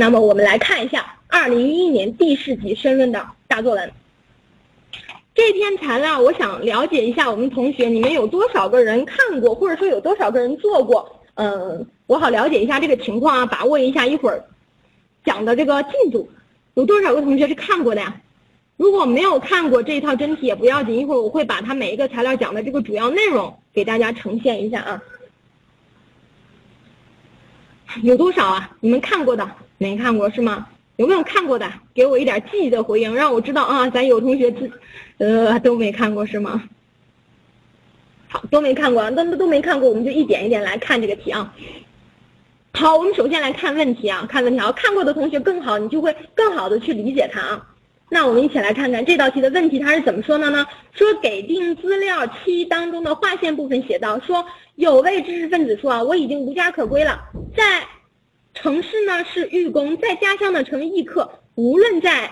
那么我们来看一下二零一一年第四级申论的大作文。这篇材料，我想了解一下我们同学，你们有多少个人看过，或者说有多少个人做过？嗯，我好了解一下这个情况啊，把握一下一会儿讲的这个进度。有多少个同学是看过的呀？如果没有看过这一套真题也不要紧，一会儿我会把它每一个材料讲的这个主要内容给大家呈现一下啊。有多少啊？你们看过的？没看过是吗？有没有看过的？给我一点积极的回应，让我知道啊，咱有同学自，呃，都没看过是吗？好，都没看过，都都没看过，我们就一点一点来看这个题啊。好，我们首先来看问题啊，看问题啊，看过的同学更好，你就会更好的去理解它啊。那我们一起来看看这道题的问题，它是怎么说的呢？说给定资料七当中的划线部分写到，说有位知识分子说啊，我已经无家可归了，在。城市呢是寓公，在家乡呢成为异客。无论在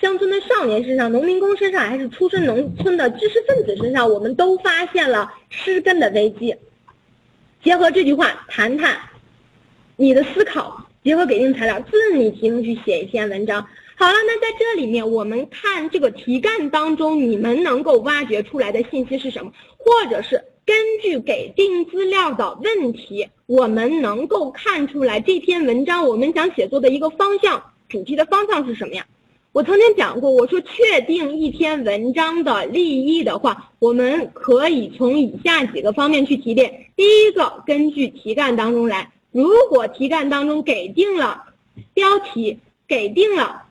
乡村的少年身上、农民工身上，还是出身农村的知识分子身上，我们都发现了失根的危机。结合这句话，谈谈你的思考，结合给定材料，自拟题目去写一篇文章。好了，那在这里面，我们看这个题干当中，你们能够挖掘出来的信息是什么？或者是？根据给定资料的问题，我们能够看出来这篇文章我们想写作的一个方向，主题的方向是什么呀？我曾经讲过，我说确定一篇文章的立意的话，我们可以从以下几个方面去提炼。第一个，根据题干当中来，如果题干当中给定了标题，给定了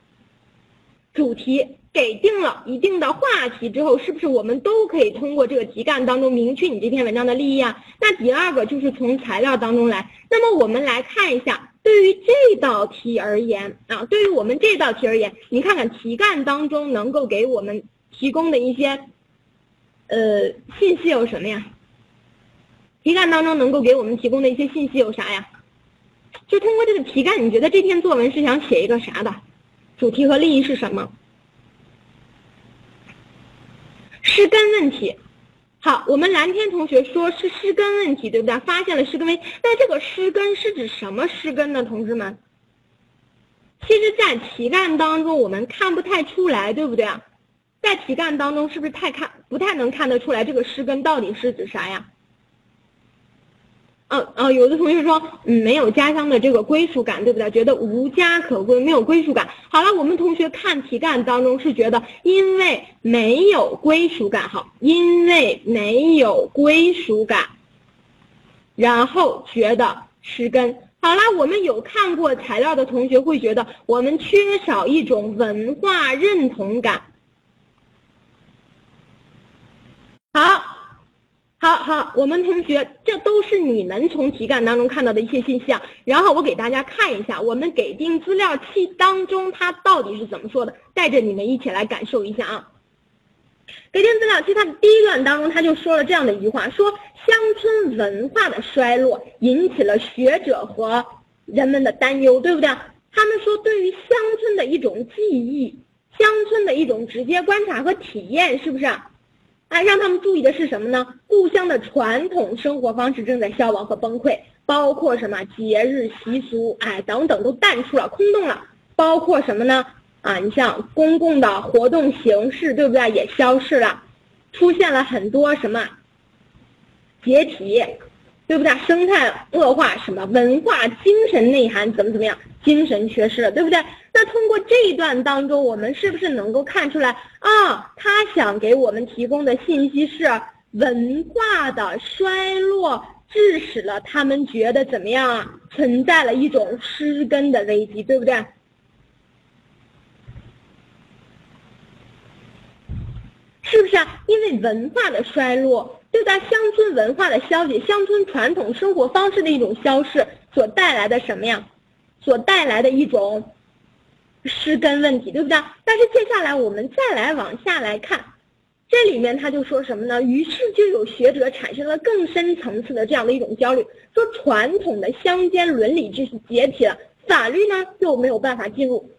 主题。给定了一定的话题之后，是不是我们都可以通过这个题干当中明确你这篇文章的立意啊？那第二个就是从材料当中来。那么我们来看一下，对于这道题而言啊，对于我们这道题而言，你看看题干当中能够给我们提供的一些呃信息有什么呀？题干当中能够给我们提供的一些信息有啥呀？就通过这个题干，你觉得这篇作文是想写一个啥的？主题和立意是什么？失根问题，好，我们蓝天同学说是失根问题，对不对？发现了失根问题，那这个失根是指什么失根呢？同志们，其实，在题干当中我们看不太出来，对不对啊？在题干当中是不是太看不太能看得出来这个失根到底是指啥呀？嗯嗯，有的同学说，嗯，没有家乡的这个归属感，对不对？觉得无家可归，没有归属感。好了，我们同学看题干当中是觉得，因为没有归属感，好，因为没有归属感，然后觉得失根。好了，我们有看过材料的同学会觉得，我们缺少一种文化认同感。好。好好，我们同学，这都是你们从题干当中看到的一些信息啊。然后我给大家看一下，我们给定资料期当中它到底是怎么说的，带着你们一起来感受一下啊。给定资料期它的第一段当中，他就说了这样的一句话，说乡村文化的衰落引起了学者和人们的担忧，对不对？他们说，对于乡村的一种记忆，乡村的一种直接观察和体验，是不是？哎，让他们注意的是什么呢？故乡的传统生活方式正在消亡和崩溃，包括什么节日习俗，哎，等等都淡出了，空洞了。包括什么呢？啊，你像公共的活动形式，对不对？也消失了，出现了很多什么解体，对不对？生态恶化，什么文化精神内涵怎么怎么样？精神缺失了，对不对？那通过这一段当中，我们是不是能够看出来啊？他想给我们提供的信息是文化的衰落，致使了他们觉得怎么样啊？存在了一种失根的危机，对不对？是不是啊？因为文化的衰落，就在？乡村文化的消解，乡村传统生活方式的一种消逝所带来的什么呀？所带来的一种失根问题，对不对？但是接下来我们再来往下来看，这里面他就说什么呢？于是就有学者产生了更深层次的这样的一种焦虑，说传统的乡间伦理秩序解体了，法律呢就没有办法进入，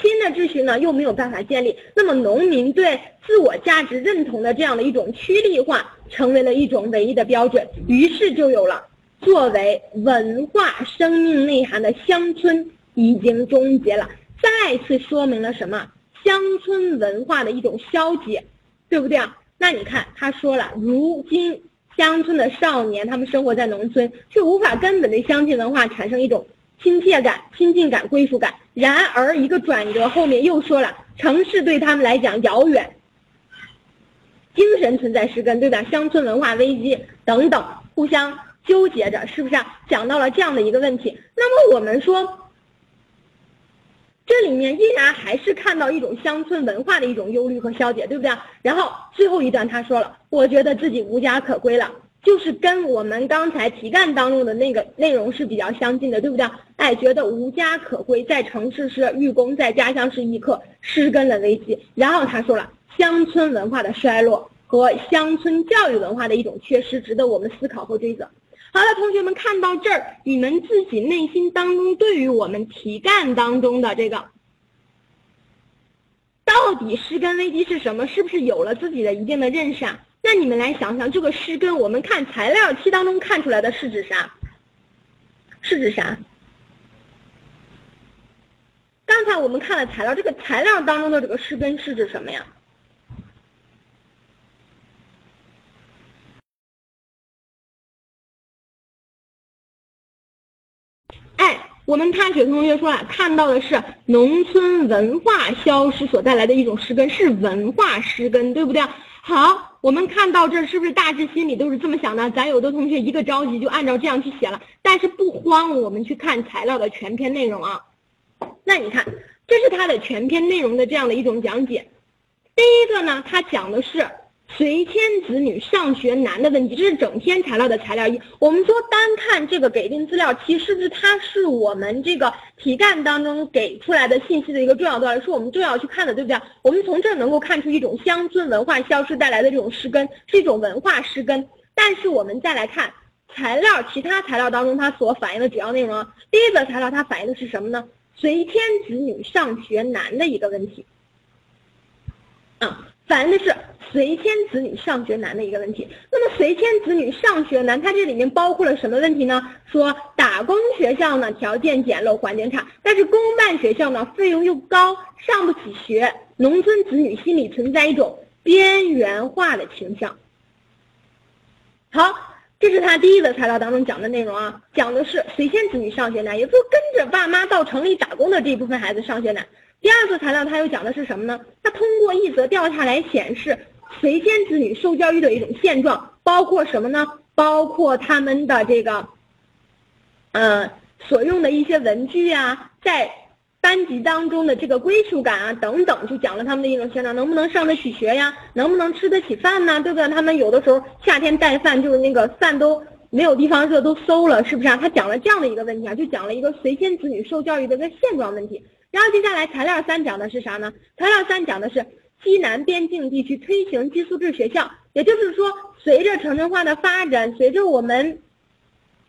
新的秩序呢又没有办法建立，那么农民对自我价值认同的这样的一种趋利化，成为了一种唯一的标准，于是就有了。作为文化生命内涵的乡村已经终结了，再次说明了什么？乡村文化的一种消解，对不对啊？那你看他说了，如今乡村的少年他们生活在农村，却无法根本对乡亲文化产生一种亲切感、亲近感、归属感。然而一个转折后面又说了，城市对他们来讲遥远，精神存在失根，对吧？乡村文化危机等等，互相纠结着，是不是啊？讲到了这样的一个问题，那么我们说。这里面依然还是看到一种乡村文化的一种忧虑和消解，对不对？然后最后一段他说了，我觉得自己无家可归了，就是跟我们刚才题干当中的那个内容是比较相近的，对不对？哎，觉得无家可归，在城市是寓工，在家乡是异客，失根的危机。然后他说了，乡村文化的衰落和乡村教育文化的一种缺失，值得我们思考和追责。好了，同学们看到这儿，你们自己内心当中对于我们题干当中的这个到底失根危机是什么，是不是有了自己的一定的认识啊？那你们来想想，这个诗根，我们看材料题当中看出来的是指啥？是指啥？刚才我们看了材料，这个材料当中的这个诗根是指什么呀？哎，我们踏雪同学说了，看到的是农村文化消失所带来的一种诗根，是文化诗根，对不对？好，我们看到这是不是大致心里都是这么想的？咱有的同学一个着急就按照这样去写了，但是不慌，我们去看材料的全篇内容啊。那你看，这是它的全篇内容的这样的一种讲解。第一个呢，它讲的是。随迁子女上学难的问题，这是整篇材料的材料一。我们说单看这个给定资料七，是不是它是我们这个题干当中给出来的信息的一个重要段落，是我们重要去看的，对不对？我们从这儿能够看出一种乡村文化消失带来的这种失根，是一种文化失根。但是我们再来看材料，其他材料当中它所反映的主要内容，第一个材料它反映的是什么呢？随迁子女上学难的一个问题。嗯。反映的是随迁子女上学难的一个问题。那么随迁子女上学难，它这里面包括了什么问题呢？说打工学校呢条件简陋，环境差，但是公办学校呢费用又高，上不起学，农村子女心里存在一种边缘化的倾向。好，这是他第一个材料当中讲的内容啊，讲的是随迁子女上学难，也就跟着爸妈到城里打工的这一部分孩子上学难。第二个材料，它又讲的是什么呢？它通过一则调查来显示随迁子女受教育的一种现状，包括什么呢？包括他们的这个，呃，所用的一些文具啊，在班级当中的这个归属感啊等等，就讲了他们的一种现状，能不能上得起学呀？能不能吃得起饭呢？对不对？他们有的时候夏天带饭，就是那个饭都没有地方热，都馊了，是不是啊？他讲了这样的一个问题啊，就讲了一个随迁子女受教育的一个现状问题。然后接下来材料三讲的是啥呢？材料三讲的是西南边境地区推行寄宿制学校，也就是说，随着城镇化的发展，随着我们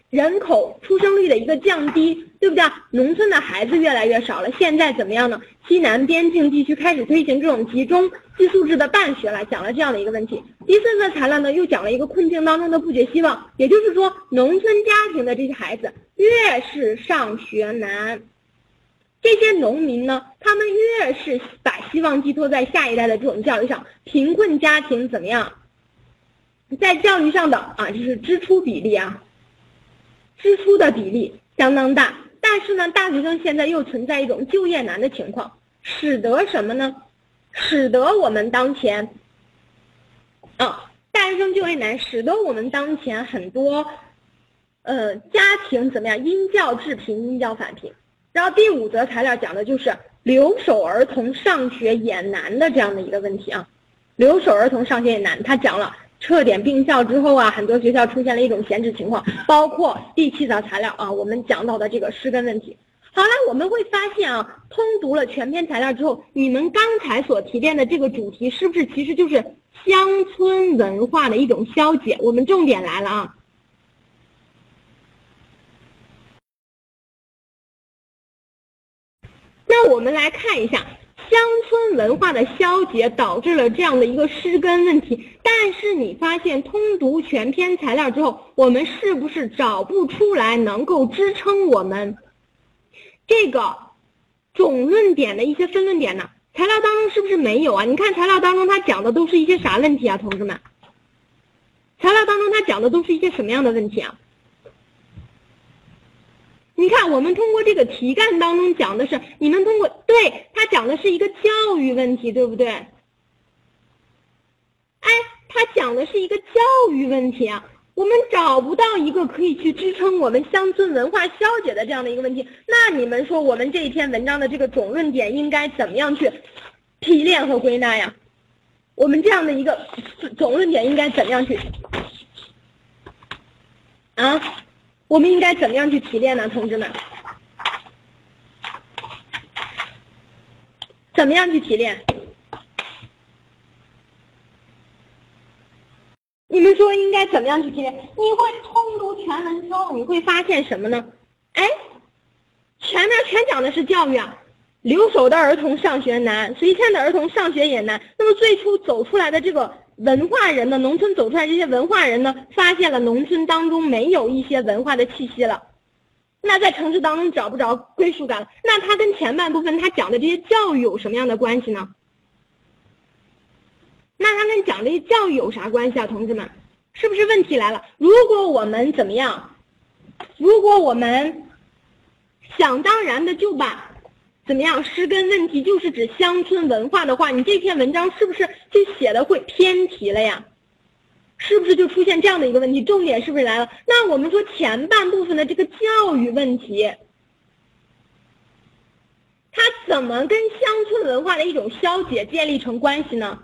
人口出生率的一个降低，对不对？农村的孩子越来越少了。现在怎么样呢？西南边境地区开始推行这种集中寄宿制的办学了，讲了这样的一个问题。第四个材料呢，又讲了一个困境当中的不绝希望，也就是说，农村家庭的这些孩子越是上学难。这些农民呢，他们越是把希望寄托在下一代的这种教育上，贫困家庭怎么样，在教育上的啊，就是支出比例啊，支出的比例相当大。但是呢，大学生现在又存在一种就业难的情况，使得什么呢？使得我们当前，啊，大学生就业难，使得我们当前很多，呃，家庭怎么样？因教致贫，因教返贫。然后第五则材料讲的就是留守儿童上学也难的这样的一个问题啊，留守儿童上学也难。他讲了撤点并校之后啊，很多学校出现了一种闲置情况，包括第七则材料啊，我们讲到的这个失根问题。好了，我们会发现啊，通读了全篇材料之后，你们刚才所提炼的这个主题是不是其实就是乡村文化的一种消解？我们重点来了啊。那我们来看一下乡村文化的消解导致了这样的一个失根问题，但是你发现通读全篇材料之后，我们是不是找不出来能够支撑我们这个总论点的一些分论点呢？材料当中是不是没有啊？你看材料当中他讲的都是一些啥问题啊，同志们？材料当中他讲的都是一些什么样的问题啊？你看，我们通过这个题干当中讲的是，你们通过对他讲的是一个教育问题，对不对？哎，他讲的是一个教育问题啊。我们找不到一个可以去支撑我们乡村文化消解的这样的一个问题，那你们说我们这一篇文章的这个总论点应该怎么样去提炼和归纳呀？我们这样的一个总论点应该怎么样去啊？我们应该怎么样去提炼呢，同志们？怎么样去提炼？你们说应该怎么样去提炼？你会通读全文之后，你会发现什么呢？哎，前面全讲的是教育啊，留守的儿童上学难，随迁的儿童上学也难。那么最初走出来的这个文化人呢，农村走出来这些文化人呢，发现了农村当中没有一些文化的气息了，那在城市当中找不着归属感了。那他跟前半部分他讲的这些教育有什么样的关系呢？那他跟讲这些教育有啥关系啊，同志们？是不是问题来了？如果我们怎么样？如果我们想当然的就把怎么样诗根问题就是指乡村文化的话，你这篇文章是不是就写的会偏题了呀？是不是就出现这样的一个问题？重点是不是来了？那我们说前半部分的这个教育问题，它怎么跟乡村文化的一种消解建立成关系呢？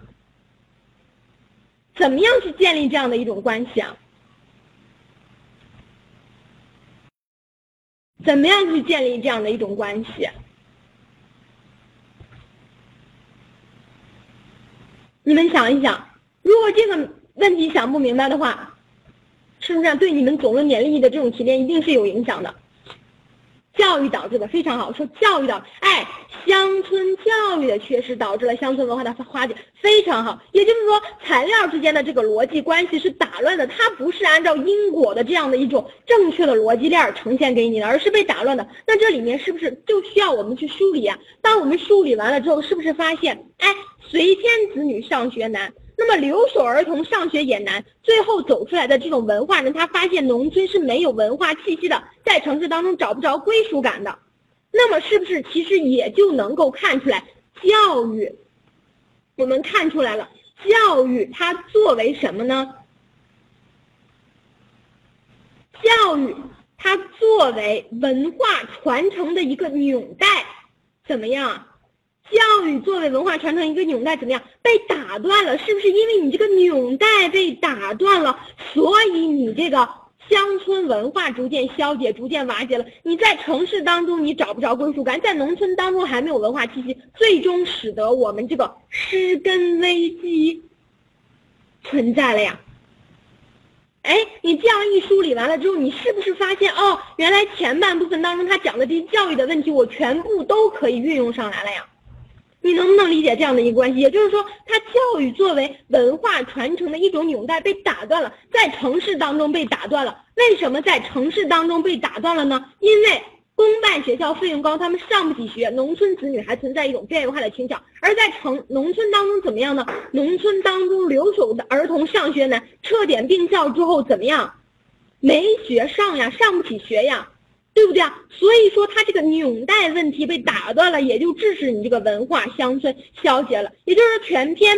怎么样去建立这样的一种关系啊？怎么样去建立这样的一种关系？你们想一想，如果这个问题想不明白的话，是不是对你们总论点利益的这种提炼一定是有影响的？教育导致的非常好，说教育导，哎，乡村教育的缺失导致了乡村文化的化解，非常好。也就是说，材料之间的这个逻辑关系是打乱的，它不是按照因果的这样的一种正确的逻辑链呈现给你的，而是被打乱的。那这里面是不是就需要我们去梳理啊？当我们梳理完了之后，是不是发现，哎，随迁子女上学难？那么留守儿童上学也难，最后走出来的这种文化人，他发现农村是没有文化气息的，在城市当中找不着归属感的。那么是不是其实也就能够看出来，教育，我们看出来了，教育它作为什么呢？教育它作为文化传承的一个纽带，怎么样？教育作为文化传承一个纽带，怎么样被打断了？是不是因为你这个纽带被打断了，所以你这个乡村文化逐渐消解、逐渐瓦解了？你在城市当中你找不着归属感，在农村当中还没有文化气息，最终使得我们这个失根危机存在了呀？哎，你这样一梳理完了之后，你是不是发现哦，原来前半部分当中他讲的这些教育的问题，我全部都可以运用上来了呀？你能不能理解这样的一个关系？也就是说，它教育作为文化传承的一种纽带被打断了，在城市当中被打断了。为什么在城市当中被打断了呢？因为公办学校费用高，他们上不起学，农村子女还存在一种边缘化的倾向。而在城农村当中怎么样呢？农村当中留守的儿童上学难，撤点并校之后怎么样？没学上呀，上不起学呀。对不对啊？所以说，他这个纽带问题被打断了，也就致使你这个文化乡村消解了。也就是说，全篇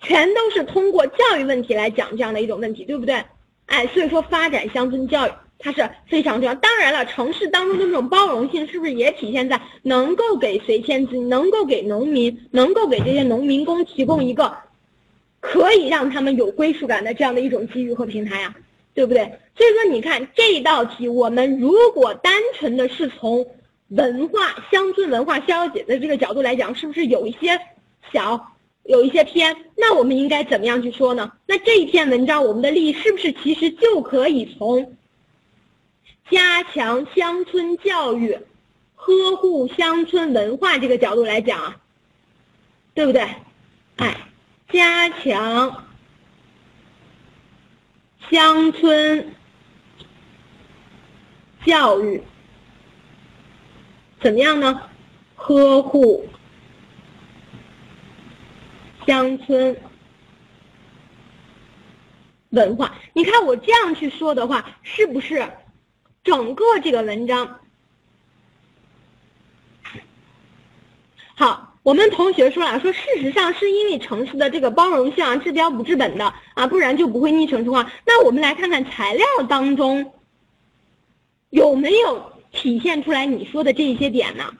全都是通过教育问题来讲这样的一种问题，对不对？哎，所以说发展乡村教育它是非常重要。当然了，城市当中的这种包容性是不是也体现在能够给随迁子、能够给农民、能够给这些农民工提供一个可以让他们有归属感的这样的一种机遇和平台呀？对不对？所以说，你看这道题，我们如果单纯的是从文化乡村文化消解的这个角度来讲，是不是有一些小，有一些偏？那我们应该怎么样去说呢？那这一篇文章，我们的利益是不是其实就可以从加强乡村教育、呵护乡村文化这个角度来讲啊？对不对？哎，加强。乡村教育怎么样呢？呵护乡村文化。你看我这样去说的话，是不是整个这个文章？好，我们同学说了，说事实上是因为城市的这个包容性啊，治标不治本的啊，不然就不会逆城市化。那我们来看看材料当中有没有体现出来你说的这一些点呢？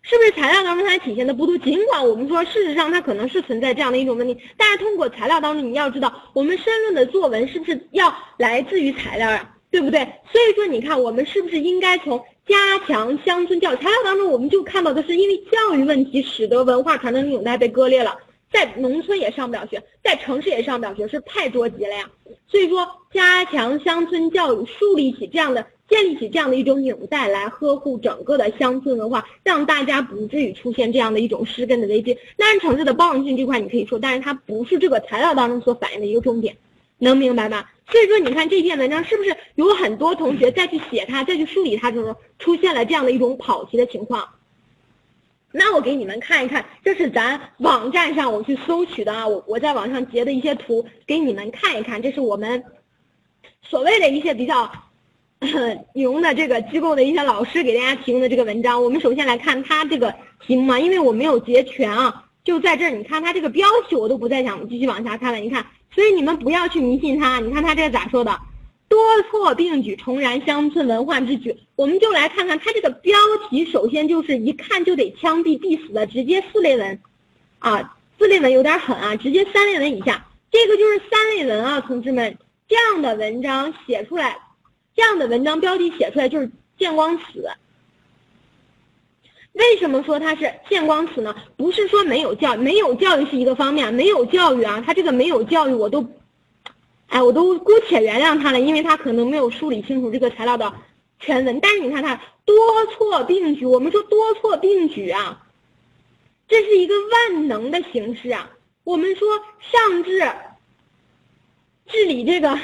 是不是材料当中它体现的不多？尽管我们说事实上它可能是存在这样的一种问题，但是通过材料当中你要知道，我们申论的作文是不是要来自于材料呀？对不对？所以说你看我们是不是应该从？加强乡村教育材料当中，我们就看到的是，因为教育问题，使得文化传承纽带被割裂了，在农村也上不了学，在城市也上不了学，是太着急了呀。所以说，加强乡村教育，树立起这样的、建立起这样的一种纽带，来呵护整个的乡村文化，让大家不至于出现这样的一种失根的危机。当然，城市的包容性这块你可以说，但是它不是这个材料当中所反映的一个重点，能明白吧？所以说，你看这篇文章是不是有很多同学再去写它、再去梳理它的时候，出现了这样的一种跑题的情况？那我给你们看一看，这是咱网站上我去搜取的啊，我我在网上截的一些图给你们看一看。这是我们所谓的一些比较 牛的这个机构的一些老师给大家提供的这个文章。我们首先来看它这个题目啊，因为我没有截全啊，就在这儿。你看它这个标题，我都不再想继续往下看了。你看。所以你们不要去迷信他，你看他这咋说的？多措并举，重燃乡村文化之举。我们就来看看他这个标题，首先就是一看就得枪毙必死的，直接四类文，啊，四类文有点狠啊，直接三类文以下。这个就是三类文啊，同志们，这样的文章写出来，这样的文章标题写出来就是见光死。为什么说它是见光死呢？不是说没有教，没有教育是一个方面，没有教育啊，他这个没有教育我都，哎，我都姑且原谅他了，因为他可能没有梳理清楚这个材料的全文。但是你看他多措并举，我们说多措并举啊，这是一个万能的形式啊。我们说上至治理这个，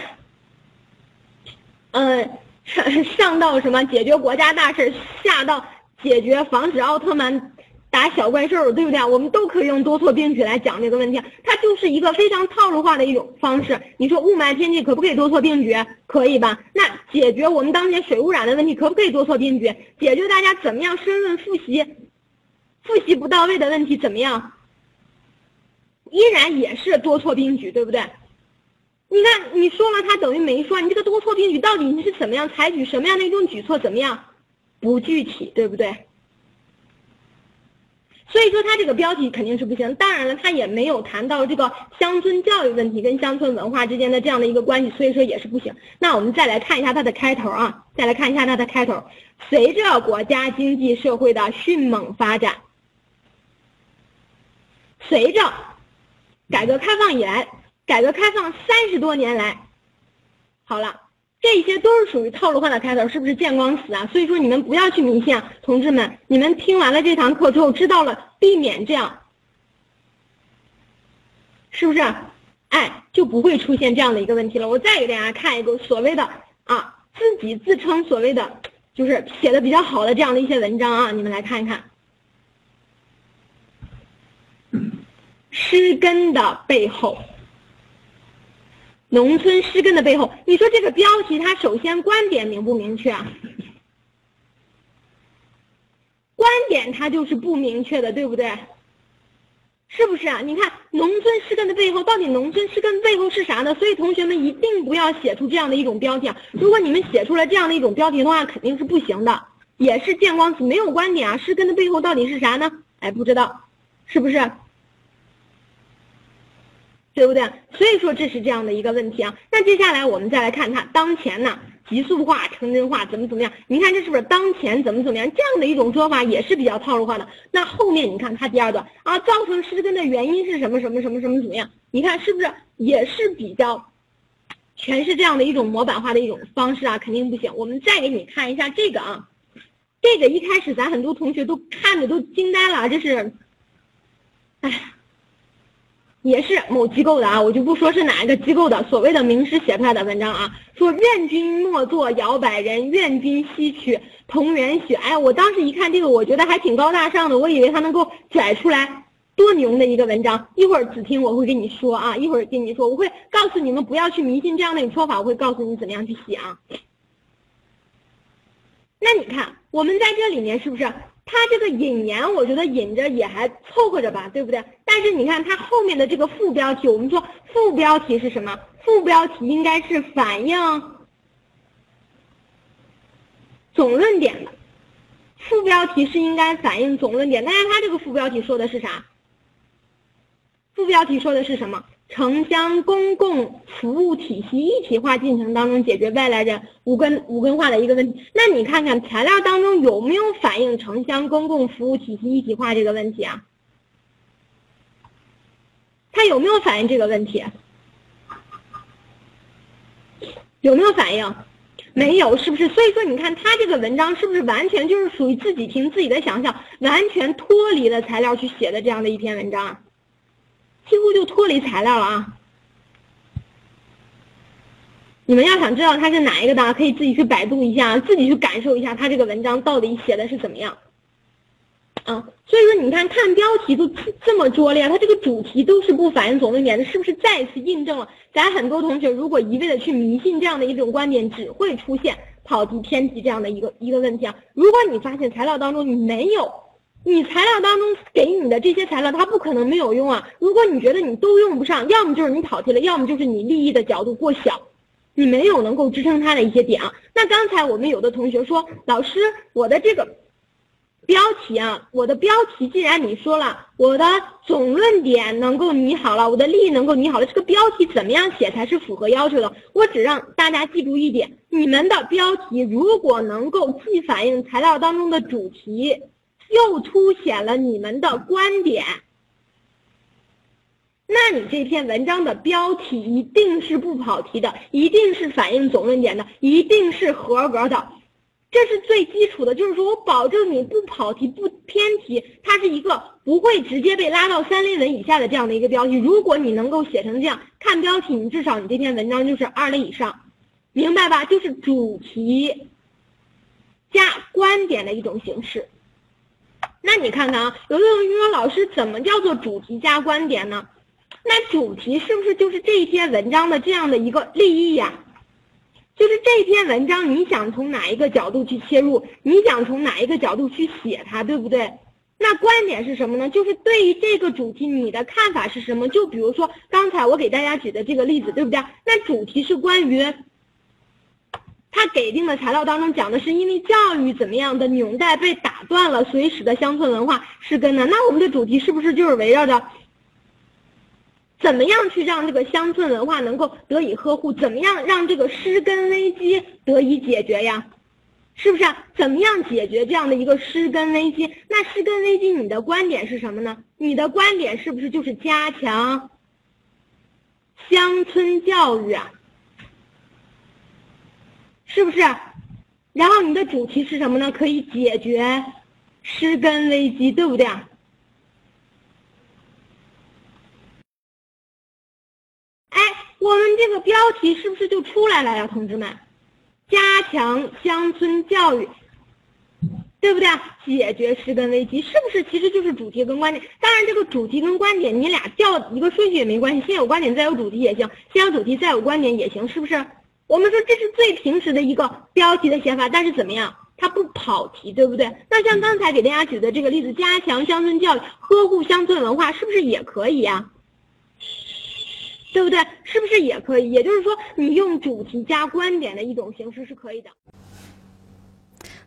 嗯，上上到什么解决国家大事，下到。解决防止奥特曼打小怪兽，对不对？我们都可以用多措并举来讲这个问题，它就是一个非常套路化的一种方式。你说雾霾天气可不可以多措并举？可以吧？那解决我们当前水污染的问题可不可以多措并举？解决大家怎么样申论复习复习不到位的问题怎么样？依然也是多措并举，对不对？你看你说了，它等于没说。你这个多措并举到底你是怎么样采取什么样的一种举措？怎么样？不具体，对不对？所以说他这个标题肯定是不行。当然了，他也没有谈到这个乡村教育问题跟乡村文化之间的这样的一个关系，所以说也是不行。那我们再来看一下它的开头啊，再来看一下它的开头。随着国家经济社会的迅猛发展，随着改革开放以来，改革开放三十多年来，好了。这些都是属于套路化的开头，是不是见光死啊？所以说你们不要去迷信啊，同志们，你们听完了这堂课之后，知道了避免这样，是不是？哎，就不会出现这样的一个问题了。我再给大家看一个所谓的啊，自己自称所谓的就是写的比较好的这样的一些文章啊，你们来看一看，诗根的背后。农村失根的背后，你说这个标题它首先观点明不明确啊？观点它就是不明确的，对不对？是不是啊？你看农村失根的背后，到底农村失根背后是啥呢？所以同学们一定不要写出这样的一种标题啊！如果你们写出了这样的一种标题的话，肯定是不行的，也是见光死，没有观点啊！失根的背后到底是啥呢？哎，不知道，是不是？对不对？所以说这是这样的一个问题啊。那接下来我们再来看它当前呢，极速化、城镇化怎么怎么样？你看这是不是当前怎么怎么样这样的一种说法也是比较套路化的？那后面你看它第二段啊，造成失根的原因是什么什么什么什么怎么样？你看是不是也是比较全是这样的一种模板化的一种方式啊？肯定不行。我们再给你看一下这个啊，这个一开始咱很多同学都看着都惊呆了，这是，哎。也是某机构的啊，我就不说是哪一个机构的，所谓的名师写出来的文章啊，说愿君莫作摇摆人，愿君吸取同源血。哎，我当时一看这个，我觉得还挺高大上的，我以为他能够拽出来多牛的一个文章。一会儿子听我会跟你说啊，一会儿跟你说，我会告诉你们不要去迷信这样的一种说法，我会告诉你怎么样去写啊。那你看，我们在这里面是不是？它这个引言，我觉得引着也还凑合着吧，对不对？但是你看它后面的这个副标题，我们说副标题是什么？副标题应该是反映总论点的，副标题是应该反映总论点。但是它这个副标题说的是啥？副标题说的是什么？城乡公共服务体系一体化进程当中解决外来人无根无根化的一个问题。那你看看材料当中有没有反映城乡公共服务体系一体化这个问题啊？它有没有反映这个问题？有没有反映？没有，是不是？所以说，你看他这个文章是不是完全就是属于自己凭自己的想象，完全脱离了材料去写的这样的一篇文章啊？几乎就脱离材料了啊！你们要想知道它是哪一个的，可以自己去百度一下，自己去感受一下它这个文章到底写的是怎么样。啊，所以说你看看标题都这么拙劣，它这个主题都是不反映总论点的，是不是再次印证了咱很多同学如果一味的去迷信这样的一种观点，只会出现跑题偏题这样的一个一个问题啊？如果你发现材料当中你没有。你材料当中给你的这些材料，它不可能没有用啊！如果你觉得你都用不上，要么就是你跑题了，要么就是你利益的角度过小，你没有能够支撑它的一些点啊。那刚才我们有的同学说，老师，我的这个标题啊，我的标题既然你说了，我的总论点能够拟好了，我的利益能够拟好了，这个标题怎么样写才是符合要求的？我只让大家记住一点：你们的标题如果能够既反映材料当中的主题。又凸显了你们的观点，那你这篇文章的标题一定是不跑题的，一定是反映总论点的，一定是合格的，这是最基础的。就是说我保证你不跑题、不偏题，它是一个不会直接被拉到三类文以下的这样的一个标题。如果你能够写成这样，看标题，你至少你这篇文章就是二类以上，明白吧？就是主题加观点的一种形式。那你看看啊，有的同学说老师怎么叫做主题加观点呢？那主题是不是就是这篇文章的这样的一个立意呀？就是这篇文章你想从哪一个角度去切入，你想从哪一个角度去写它，对不对？那观点是什么呢？就是对于这个主题你的看法是什么？就比如说刚才我给大家举的这个例子，对不对？那主题是关于。他给定的材料当中讲的是，因为教育怎么样的纽带被打断了，所以使得乡村文化失根呢？那我们的主题是不是就是围绕着怎么样去让这个乡村文化能够得以呵护？怎么样让这个失根危机得以解决呀？是不是？怎么样解决这样的一个失根危机？那失根危机，你的观点是什么呢？你的观点是不是就是加强乡村教育啊？是不是？然后你的主题是什么呢？可以解决失根危机，对不对啊？哎，我们这个标题是不是就出来了呀，同志们？加强乡村教育，对不对？解决失根危机，是不是？其实就是主题跟观点。当然，这个主题跟观点，你俩调一个顺序也没关系，先有观点再有主题也行，先有主题再有观点也行，是不是？我们说这是最平时的一个标题的写法，但是怎么样，它不跑题，对不对？那像刚才给大家举的这个例子，加强乡村教育，呵护乡村文化，是不是也可以呀？对不对？是不是也可以？也就是说，你用主题加观点的一种形式是可以的。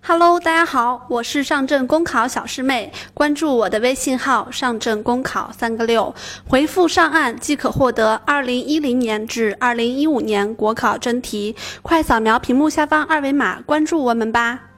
Hello，大家好，我是上证公考小师妹，关注我的微信号“上证公考三个六”，回复“上岸”即可获得二零一零年至二零一五年国考真题，快扫描屏幕下方二维码关注我们吧。